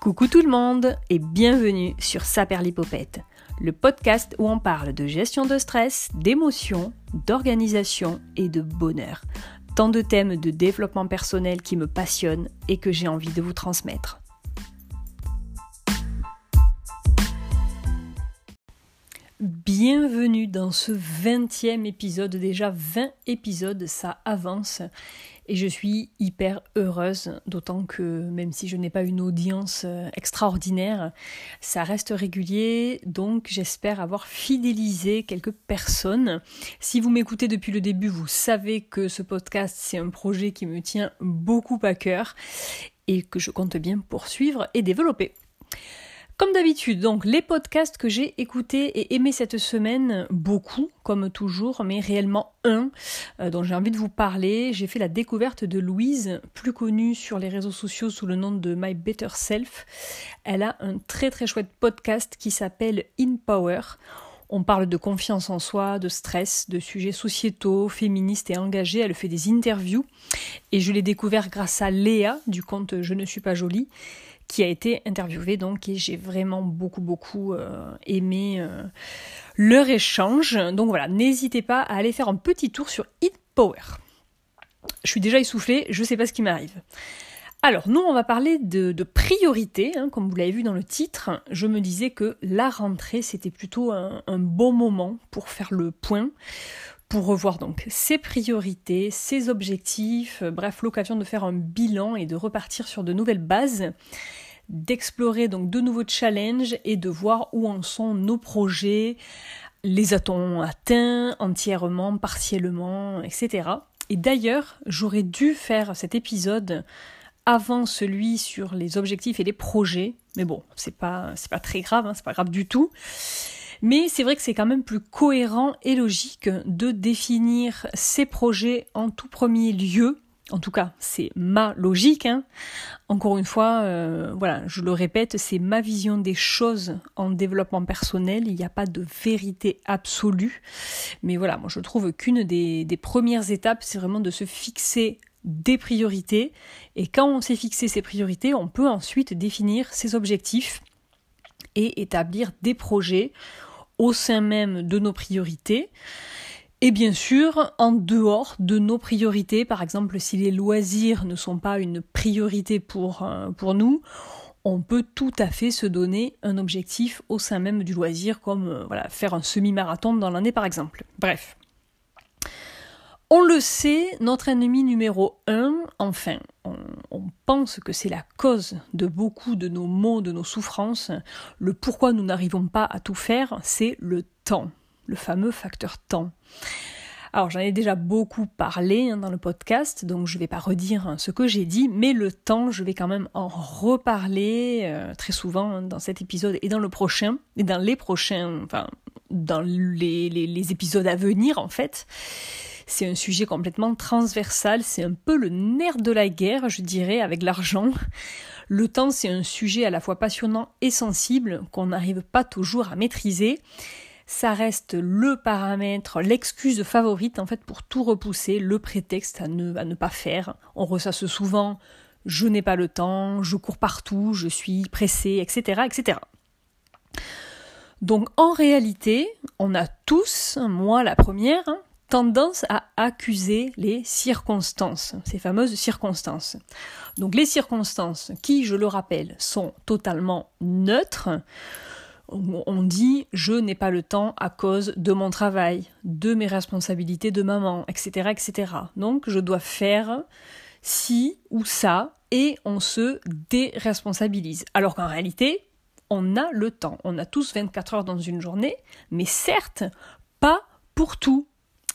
Coucou tout le monde et bienvenue sur Saperlipopette, le podcast où on parle de gestion de stress, d'émotions, d'organisation et de bonheur. Tant de thèmes de développement personnel qui me passionnent et que j'ai envie de vous transmettre. Bienvenue dans ce 20e épisode, déjà 20 épisodes, ça avance et je suis hyper heureuse, d'autant que même si je n'ai pas une audience euh, extraordinaire, ça reste régulier, donc j'espère avoir fidélisé quelques personnes. Si vous m'écoutez depuis le début, vous savez que ce podcast, c'est un projet qui me tient beaucoup à cœur et que je compte bien poursuivre et développer. Comme d'habitude, donc les podcasts que j'ai écoutés et aimés cette semaine, beaucoup, comme toujours, mais réellement un euh, dont j'ai envie de vous parler. J'ai fait la découverte de Louise, plus connue sur les réseaux sociaux sous le nom de My Better Self. Elle a un très très chouette podcast qui s'appelle In Power. On parle de confiance en soi, de stress, de sujets sociétaux, féministes et engagés. Elle fait des interviews et je l'ai découvert grâce à Léa du compte Je ne suis pas jolie qui a été interviewé donc et j'ai vraiment beaucoup beaucoup euh, aimé euh, leur échange. Donc voilà, n'hésitez pas à aller faire un petit tour sur Hit Power. Je suis déjà essoufflée, je sais pas ce qui m'arrive. Alors, nous, on va parler de, de priorité, hein, comme vous l'avez vu dans le titre. Je me disais que la rentrée, c'était plutôt un, bon moment pour faire le point, pour revoir donc ses priorités, ses objectifs, euh, bref, l'occasion de faire un bilan et de repartir sur de nouvelles bases, d'explorer donc de nouveaux challenges et de voir où en sont nos projets, les a-t-on atteints entièrement, partiellement, etc. Et d'ailleurs, j'aurais dû faire cet épisode avant celui sur les objectifs et les projets, mais bon, c'est pas pas très grave, hein, c'est pas grave du tout. Mais c'est vrai que c'est quand même plus cohérent et logique de définir ces projets en tout premier lieu. En tout cas, c'est ma logique. Hein. Encore une fois, euh, voilà, je le répète, c'est ma vision des choses en développement personnel. Il n'y a pas de vérité absolue. Mais voilà, moi je trouve qu'une des, premières étapes, c'est vraiment de se fixer des priorités. Et quand on s'est fixé ces priorités, on peut ensuite définir ses objectifs et établir des projets au sein même de nos priorités. Et bien sûr, en dehors de nos priorités, par exemple si les loisirs ne sont pas une priorité pour, euh, pour nous, on peut tout à fait se donner un objectif au sein même du loisir, comme euh, voilà, faire un semi-marathon dans l'année par exemple. Bref. On le sait, notre ennemi numéro un, enfin, on, pense que c'est la cause de beaucoup de nos maux, de nos souffrances, le pourquoi nous n'arrivons pas à tout faire, c'est le temps, le fameux facteur temps. Alors j'en ai déjà beaucoup parlé hein, dans le podcast, donc je ne vais pas redire hein, ce que j'ai dit, mais le temps, je vais quand même en reparler euh, très souvent hein, dans cet épisode et dans le prochain, et dans les prochains, enfin dans les épisodes à venir en fait. C'est un sujet complètement transversal, c'est un peu le nerf de la guerre, je dirais, avec l'argent. Le temps, c'est un sujet à la fois passionnant et sensible qu'on n'arrive pas toujours à maîtriser. Ça reste le paramètre, l'excuse favorite en fait pour tout repousser, le prétexte à ne, pas faire. On ressasse souvent je n'ai pas le temps, je cours partout, je suis pressé, etc. etc. Donc en réalité, on a tous, moi la première, hein, tendance à accuser les circonstances, ces fameuses circonstances. Donc les circonstances qui, je le rappelle, sont totalement neutres. On dit je n'ai pas le temps à cause de mon travail, de mes responsabilités de maman, etc., etc. Donc je dois faire ci ou ça et on se déresponsabilise. Alors qu'en réalité, on a le temps. On a tous 24 heures dans une journée, mais certes, pas pour tout.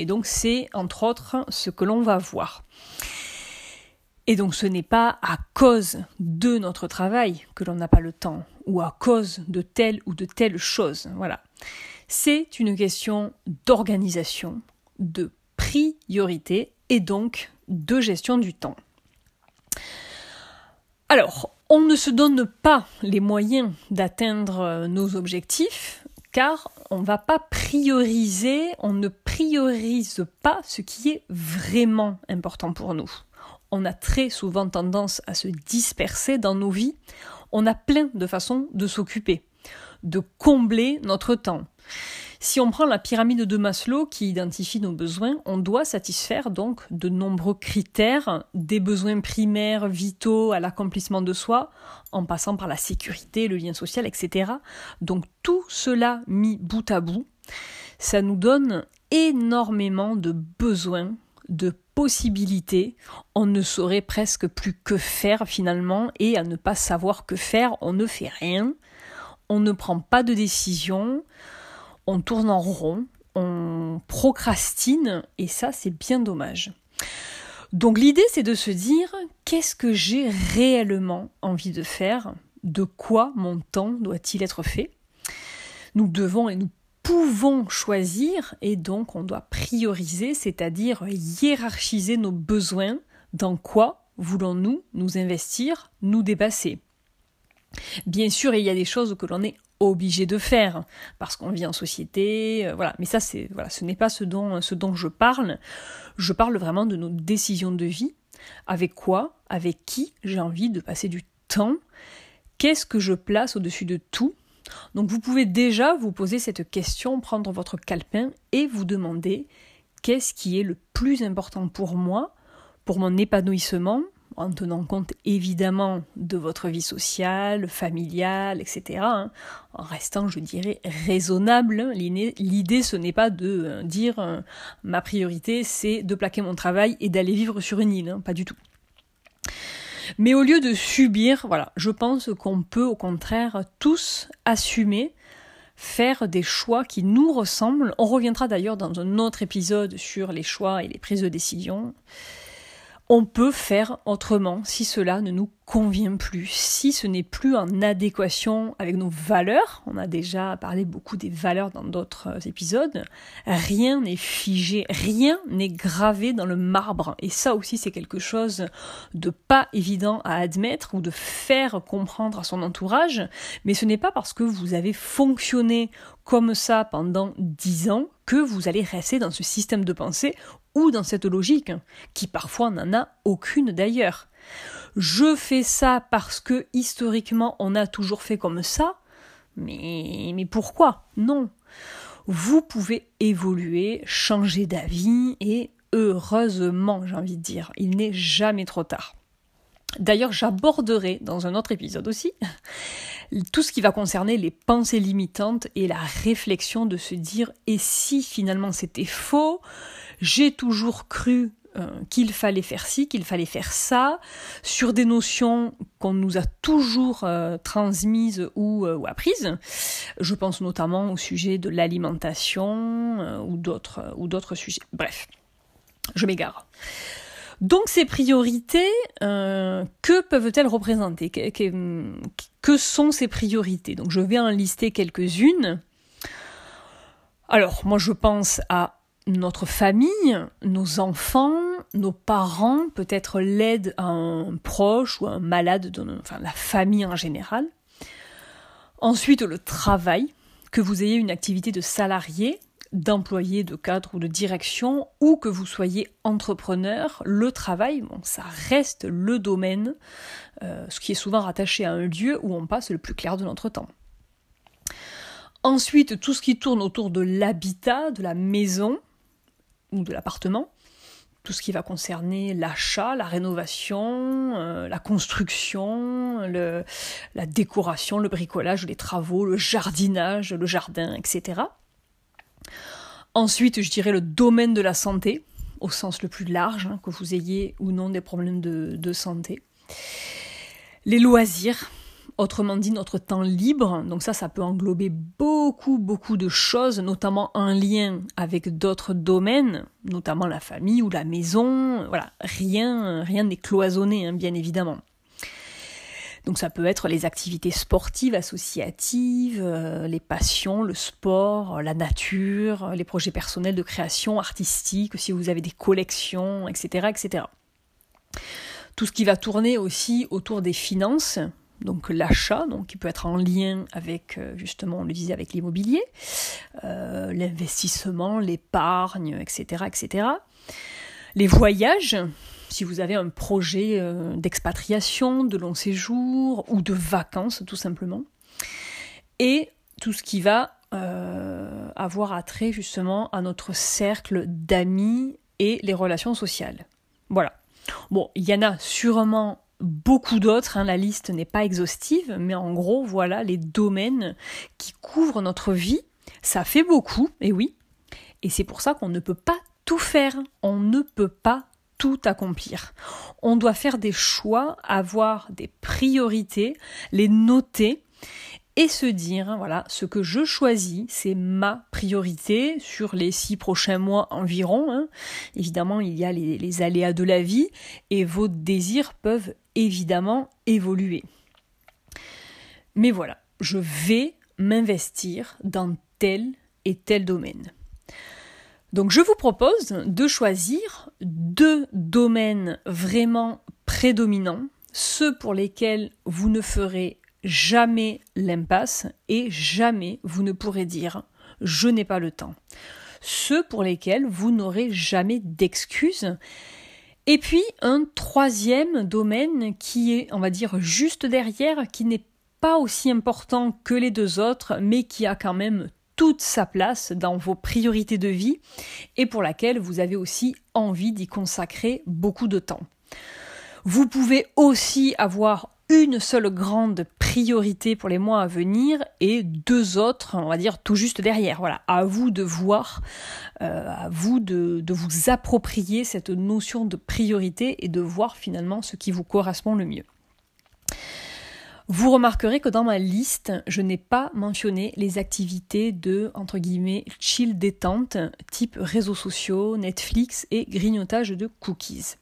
Et donc c'est entre autres ce que l'on va voir. Et donc ce n'est pas à cause de notre travail que l'on n'a pas le temps ou à cause de telle ou de telle chose. Voilà. C'est une question d'organisation, de priorité et donc de gestion du temps. Alors, on ne se donne pas les moyens d'atteindre nos objectifs car on ne va pas prioriser, on ne priorise pas ce qui est vraiment important pour nous. On a très souvent tendance à se disperser dans nos vies. On a plein de façons de s'occuper, de combler notre temps. Si on prend la pyramide de Maslow qui identifie nos besoins, on doit satisfaire donc de nombreux critères, des besoins primaires, vitaux à l'accomplissement de soi, en passant par la sécurité, le lien social, etc. Donc tout cela mis bout à bout, ça nous donne énormément de besoins, de possibilités. On ne saurait presque plus que faire finalement, et à ne pas savoir que faire, on ne fait rien, on ne prend pas de décision, on tourne en rond, on procrastine, et ça c'est bien dommage. Donc l'idée c'est de se dire qu'est-ce que j'ai réellement envie de faire, de quoi mon temps doit-il être fait? Nous devons et nous pouvons choisir et donc on doit prioriser, c'est-à-dire hiérarchiser nos besoins, dans quoi voulons-nous nous investir, nous dépasser? Bien sûr, il y a des choses que l'on est obligé de faire parce qu'on vit en société, euh, voilà. Mais ça, c'est voilà, ce n'est pas ce dont ce dont je parle. Je parle vraiment de nos décisions de vie. Avec quoi, avec qui j'ai envie de passer du temps? Qu'est-ce que je place au-dessus de tout? Donc vous pouvez déjà vous poser cette question, prendre votre calepin et vous demander qu'est-ce qui est le plus important pour moi, pour mon épanouissement, en tenant compte évidemment de votre vie sociale, familiale, etc. Hein, en restant, je dirais, raisonnable. L'idée, ce n'est pas de euh, dire euh, ma priorité, c'est de plaquer mon travail et d'aller vivre sur une île, hein, pas du tout. Mais au lieu de subir, voilà, je pense qu'on peut au contraire tous assumer faire des choix qui nous ressemblent. On reviendra d'ailleurs dans un autre épisode sur les choix et les prises de décision on peut faire autrement si cela ne nous convient plus, si ce n'est plus en adéquation avec nos valeurs. On a déjà parlé beaucoup des valeurs dans d'autres euh, épisodes. Rien n'est figé, rien n'est gravé dans le marbre. Et ça aussi, c'est quelque chose de pas évident à admettre ou de faire comprendre à son entourage. Mais ce n'est pas parce que vous avez fonctionné comme ça pendant dix ans que vous allez rester dans ce système de pensée ou dans cette logique, qui parfois n'en a aucune d'ailleurs. Je fais ça parce que historiquement on a toujours fait comme ça, mais, mais pourquoi? Non. Vous pouvez évoluer, changer d'avis et heureusement, j'ai envie de dire, il n'est jamais trop tard. D'ailleurs, j'aborderai dans un autre épisode aussi tout ce qui va concerner les pensées limitantes et la réflexion de se dire et si finalement c'était faux, j'ai toujours cru euh, qu'il fallait faire ci, qu'il fallait faire ça, sur des notions qu'on nous a toujours euh, transmises ou, euh, ou, apprises. Je pense notamment au sujet de l'alimentation ou d'autres ou d'autres sujets. Bref, je m'égare. Donc ces priorités, que peuvent-elles représenter? Que, que, sont ces priorités? Donc je vais en lister quelques-unes. Alors moi je pense à notre famille, nos enfants, nos parents, peut-être l'aide à un proche ou à un malade, enfin la famille en général. Ensuite, le travail, que vous ayez une activité de salarié, d'employé, de cadre ou de direction, ou que vous soyez entrepreneur, le travail, bon, ça reste le domaine, euh, ce qui est souvent rattaché à un lieu où on passe le plus clair de notre temps. Ensuite, tout ce qui tourne autour de l'habitat, de la maison, ou de l'appartement, tout ce qui va concerner l'achat, la rénovation, euh, la construction, le, la décoration, le bricolage, les travaux, le jardinage, le jardin, etc. Ensuite, je dirais le domaine de la santé, au sens le plus large, hein, que vous ayez ou non des problèmes de, de santé. Les loisirs, Autrement dit, notre temps libre, donc ça, ça peut englober beaucoup, beaucoup de choses, notamment un lien avec d'autres domaines, notamment la famille ou la maison. Voilà, rien, rien n'est cloisonné, hein, bien évidemment. Donc ça peut être les activités sportives, associatives, euh, les passions, le sport, la nature, les projets personnels de création artistique, si vous avez des collections, etc., etc. Tout ce qui va tourner aussi autour des finances, donc l'achat, qui peut être en lien avec euh, justement, on le disait, avec l'immobilier, euh, l'investissement, l'épargne, etc., etc. Les voyages, si vous avez un projet euh, d'expatriation, de long séjour ou de vacances tout simplement. Et tout ce qui va avoir attrait justement à notre cercle d'amis et les relations sociales. Voilà. Bon, il y en a sûrement beaucoup d'autres, hein, la liste n'est pas exhaustive, mais en gros, voilà les domaines qui couvrent notre vie. Ça fait beaucoup, et oui, et c'est pour ça qu'on ne peut pas tout faire, on ne peut pas tout accomplir. On doit faire des choix, avoir des priorités, les noter et se dire, voilà, ce que je choisis, c'est ma priorité sur les six prochains mois environ. Hein. Évidemment, il y a les, les aléas de la vie et vos désirs peuvent évidemment évoluer. Mais voilà, je vais m'investir dans tel et tel domaine. Donc je vous propose de choisir deux domaines vraiment prédominants, ceux pour lesquels vous ne ferez jamais l'impasse et jamais vous ne pourrez dire je n'ai pas le temps. Ceux pour lesquels vous n'aurez jamais d'excuses. Et puis un troisième domaine qui est, on va dire, juste derrière, qui n'est pas aussi important que les deux autres, mais qui a quand même toute sa place dans vos priorités de vie et pour laquelle vous avez aussi envie d'y consacrer beaucoup de temps. Vous pouvez aussi avoir une seule grande priorité pour les mois à venir et deux autres, on va dire, tout juste derrière. Voilà, à vous de voir, euh, à vous de, de vous approprier cette notion de priorité et de voir finalement ce qui vous correspond le mieux. Vous remarquerez que dans ma liste, je n'ai pas mentionné les activités de, entre guillemets, chill détente, type réseaux sociaux, Netflix et grignotage de cookies.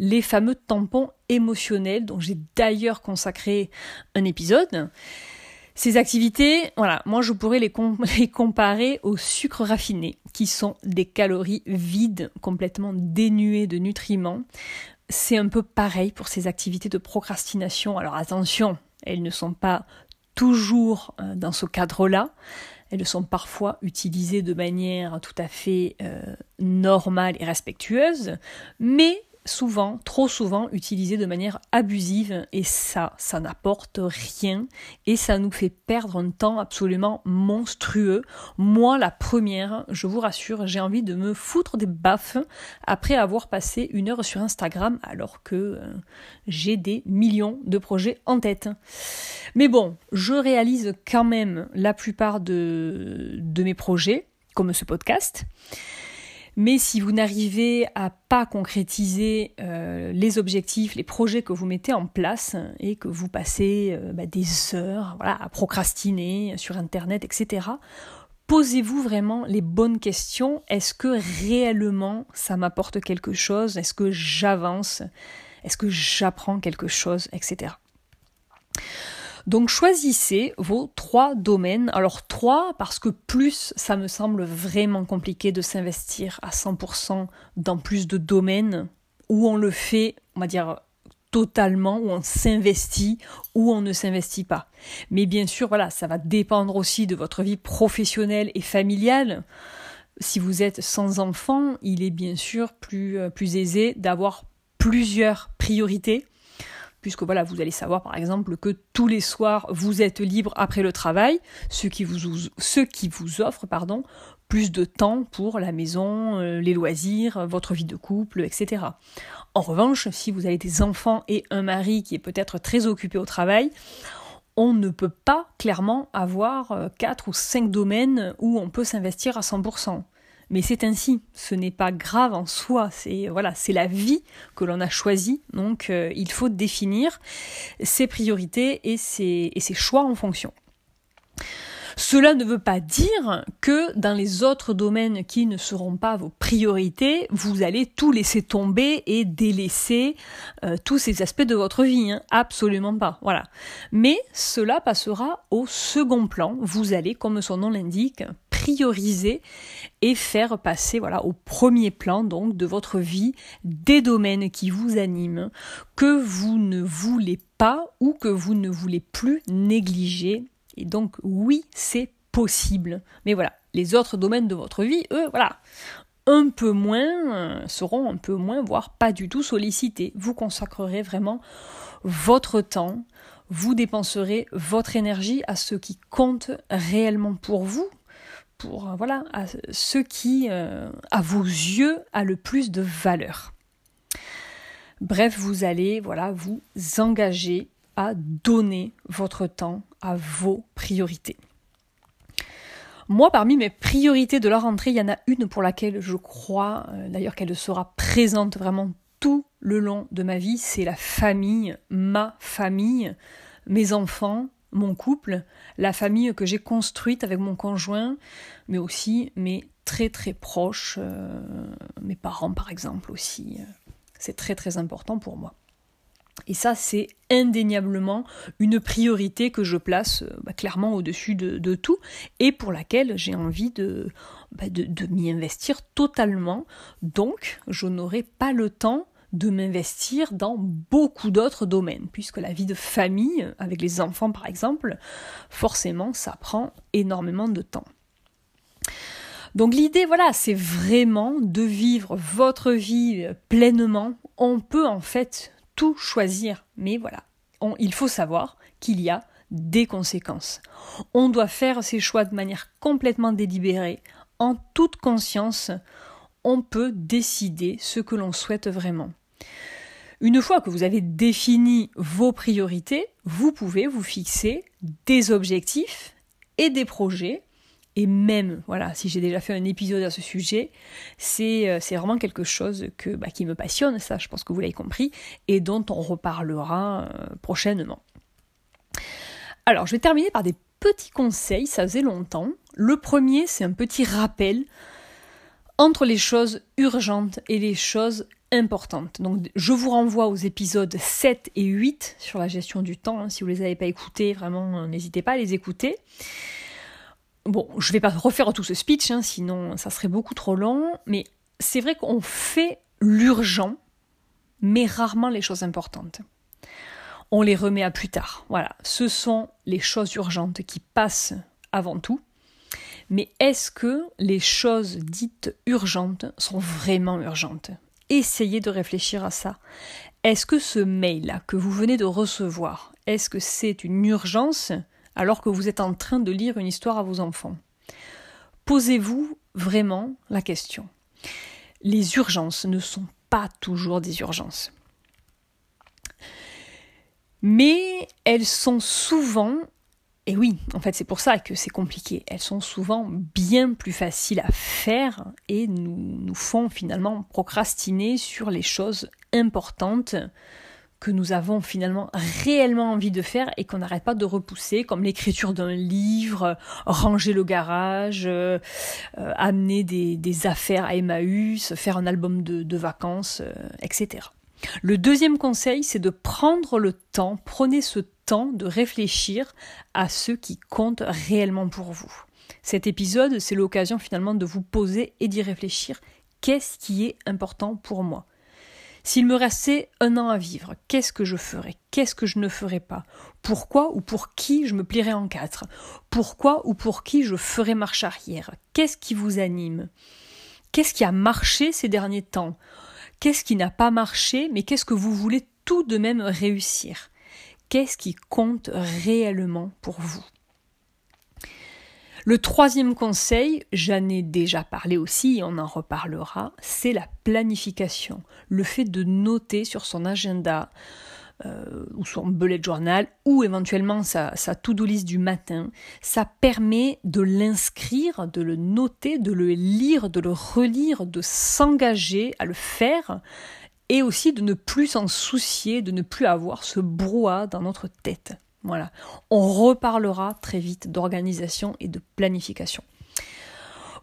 Les fameux tampons émotionnels dont j'ai d'ailleurs consacré un épisode. Ces activités, voilà, moi je pourrais les, les, comparer aux sucres raffinés, qui sont des calories vides, complètement dénuées de nutriments. C'est un peu pareil pour ces activités de procrastination. Alors attention, elles ne sont pas toujours euh, dans ce cadre-là. Elles sont parfois utilisées de manière tout à fait euh, normale et respectueuse, mais souvent, trop souvent, utilisé de manière abusive et ça, ça n'apporte rien et ça nous fait perdre un temps absolument monstrueux. Moi, la première, je vous rassure, j'ai envie de me foutre des baffes après avoir passé une heure sur Instagram alors que euh, j'ai des millions de projets en tête. Mais bon, je réalise quand même la plupart de, de mes projets, comme ce podcast. Mais si vous n'arrivez à pas concrétiser euh, les objectifs, les projets que vous mettez en place et que vous passez euh, bah, des heures à procrastiner sur Internet, etc., posez-vous vraiment les bonnes questions. Est-ce que réellement ça m'apporte quelque chose? Est-ce que j'avance? Est-ce que j'apprends quelque chose? Etc. Donc choisissez vos trois domaines. Alors trois parce que plus ça me semble vraiment compliqué de s'investir à 100% dans plus de domaines où on le fait, on va dire totalement, où on s'investit, ou on ne s'investit pas. Mais bien sûr, voilà, ça va dépendre aussi de votre vie professionnelle et familiale. Si vous êtes sans enfant, il est bien sûr plus, euh, plus aisé d'avoir plusieurs priorités puisque voilà, vous allez savoir par exemple que tous les soirs vous êtes libre après le travail, ce qui vous, ce offre pardon, plus de temps pour la maison, euh, les loisirs, votre vie de couple, etc. En revanche, si vous avez des enfants et un mari qui est peut-être très occupé au travail, on ne peut pas clairement avoir euh, quatre ou cinq domaines où on peut s'investir à 100% mais c'est ainsi, ce n'est pas grave en soi, c'est voilà, c'est la vie que l'on a choisie, donc euh, il faut définir ses priorités et ses, choix en fonction. Cela ne veut pas dire que dans les autres domaines qui ne seront pas vos priorités, vous allez tout laisser tomber et délaisser euh, tous ces aspects de votre vie. Hein. Absolument pas. Voilà. Mais cela passera au second plan. Vous allez, comme son nom l'indique, prioriser et faire passer voilà au premier plan donc de votre vie des domaines qui vous animent que vous ne voulez pas ou que vous ne voulez plus négliger. Et donc oui c'est possible. Mais voilà les autres domaines de votre vie eux voilà un peu moins, seront un peu moins, voire pas du tout sollicités. Vous consacrerez vraiment votre temps, vous dépenserez votre énergie à ce qui compte réellement pour vous, euh, voilà, ce qui, euh, à vos yeux, a le plus de valeur. Bref, vous allez voilà vous engager à donner votre temps à vos priorités. Moi, parmi mes priorités de la rentrée, il y en a une pour laquelle je crois, euh, d'ailleurs qu'elle sera présente vraiment tout le long de ma vie, c'est la famille, ma famille, mes enfants, mon couple, la famille que j'ai construite avec mon conjoint, mais aussi mes très très proches, euh, mes parents par exemple aussi. C'est très très important pour moi. Et ça, c'est indéniablement une priorité que je place euh, bah, clairement au-dessus de, tout et pour laquelle j'ai envie bah, de, de m'y investir totalement. Donc, je n'aurai pas le temps de m'investir dans beaucoup d'autres domaines, puisque la vie de famille, avec les enfants par exemple, forcément, ça prend énormément de temps. Donc l'idée, voilà, c'est vraiment de vivre votre vie pleinement. On peut en fait tout choisir, mais voilà, il faut savoir qu'il y a des conséquences. On doit faire ses choix de manière complètement délibérée, en toute conscience. On peut décider ce que l'on souhaite vraiment. Une fois que vous avez défini vos priorités, vous pouvez vous fixer des objectifs et des projets. Et même, voilà, si j'ai déjà fait un épisode à ce sujet, c'est euh, vraiment quelque chose que, bah, qui me passionne, ça je pense que vous l'avez compris, et dont on reparlera euh, prochainement. Alors, je vais terminer par des petits conseils, ça faisait longtemps. Le premier, c'est un petit rappel entre les choses urgentes et les choses Donc je vous renvoie aux épisodes 7 et 8 sur la gestion du temps. Hein. Si vous ne les avez pas écoutés, vraiment, euh, n'hésitez pas à les écouter. Bon, je ne vais pas refaire tout ce speech, hein, sinon ça serait beaucoup trop long, mais c'est vrai qu'on fait l'urgent, mais rarement les choses importantes. On les remet à plus tard. Voilà, ce sont les choses urgentes qui passent avant tout. Mais est-ce que les choses dites urgentes sont vraiment urgentes? Essayez de réfléchir à ça. Est-ce que ce mail-là que vous venez de recevoir, est-ce que c'est une urgence alors que vous êtes en train de lire une histoire à vos enfants? Posez-vous vraiment la question. Les urgences ne sont pas toujours des urgences. Mais elles sont souvent et oui, en fait, c'est pour ça que c'est compliqué. Elles sont souvent bien plus faciles à faire et nous, font finalement procrastiner sur les choses importantes que nous avons finalement réellement envie de faire et qu'on n'arrête pas de repousser, comme l'écriture d'un livre, ranger le garage, euh, amener des, affaires à Emmaüs, faire un album de, vacances, euh, etc. Le deuxième conseil, c'est de prendre le temps, prenez ce temps de réfléchir à ce qui compte réellement pour vous. Cet épisode, c'est l'occasion finalement de vous poser et d'y réfléchir. Qu'est-ce qui est important pour moi? S'il me restait un an à vivre, qu'est-ce que je ferais? Qu'est-ce que je ne ferais pas? Pourquoi ou pour qui je me plierais en quatre? Pourquoi ou pour qui je ferais marche arrière? Qu'est-ce qui vous anime? Qu'est-ce qui a marché ces derniers temps? Qu'est-ce qui n'a pas marché mais qu'est-ce que vous voulez tout de même réussir? Qu'est-ce qui compte réellement pour vous? Le troisième conseil, j'en ai déjà parlé aussi on en reparlera, c'est la planification. Le fait de noter sur son agenda euh, ou son bullet journal ou éventuellement sa, sa to-do list du matin, ça permet de l'inscrire, de le noter, de le lire, de le relire, de s'engager à le faire et aussi de ne plus s'en soucier, de ne plus avoir ce brouhaha dans notre tête. Voilà. On reparlera très vite d'organisation et de planification.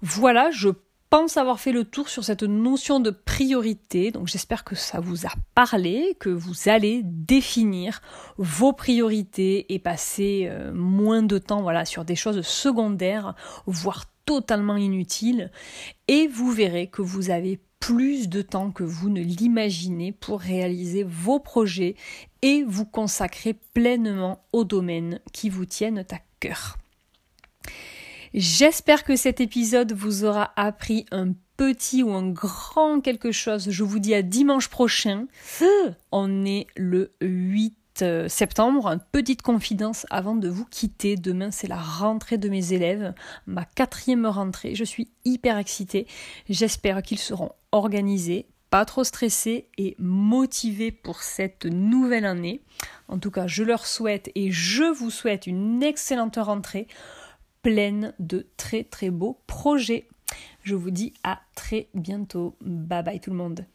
Voilà, je pense avoir fait le tour sur cette notion de priorité. Donc j'espère que ça vous a parlé, que vous allez définir vos priorités et passer euh, moins de temps voilà sur des choses secondaires, voire totalement inutiles et vous verrez que vous avez plus de temps que vous ne l'imaginez pour réaliser vos projets et vous consacrer pleinement aux domaines qui vous tiennent à cœur. J'espère que cet épisode vous aura appris un petit ou un grand quelque chose, je vous dis à dimanche prochain. On est le 8 euh, septembre. Petite confidence avant de vous quitter. Demain, c'est la rentrée de mes élèves, ma quatrième rentrée. Je suis hyper excitée. J'espère qu'ils seront organisés, pas trop stressés et motivés pour cette nouvelle année. En tout cas, je leur souhaite et je vous souhaite une excellente rentrée pleine de très très beaux projets. Je vous dis à très bientôt. Bye bye tout le monde.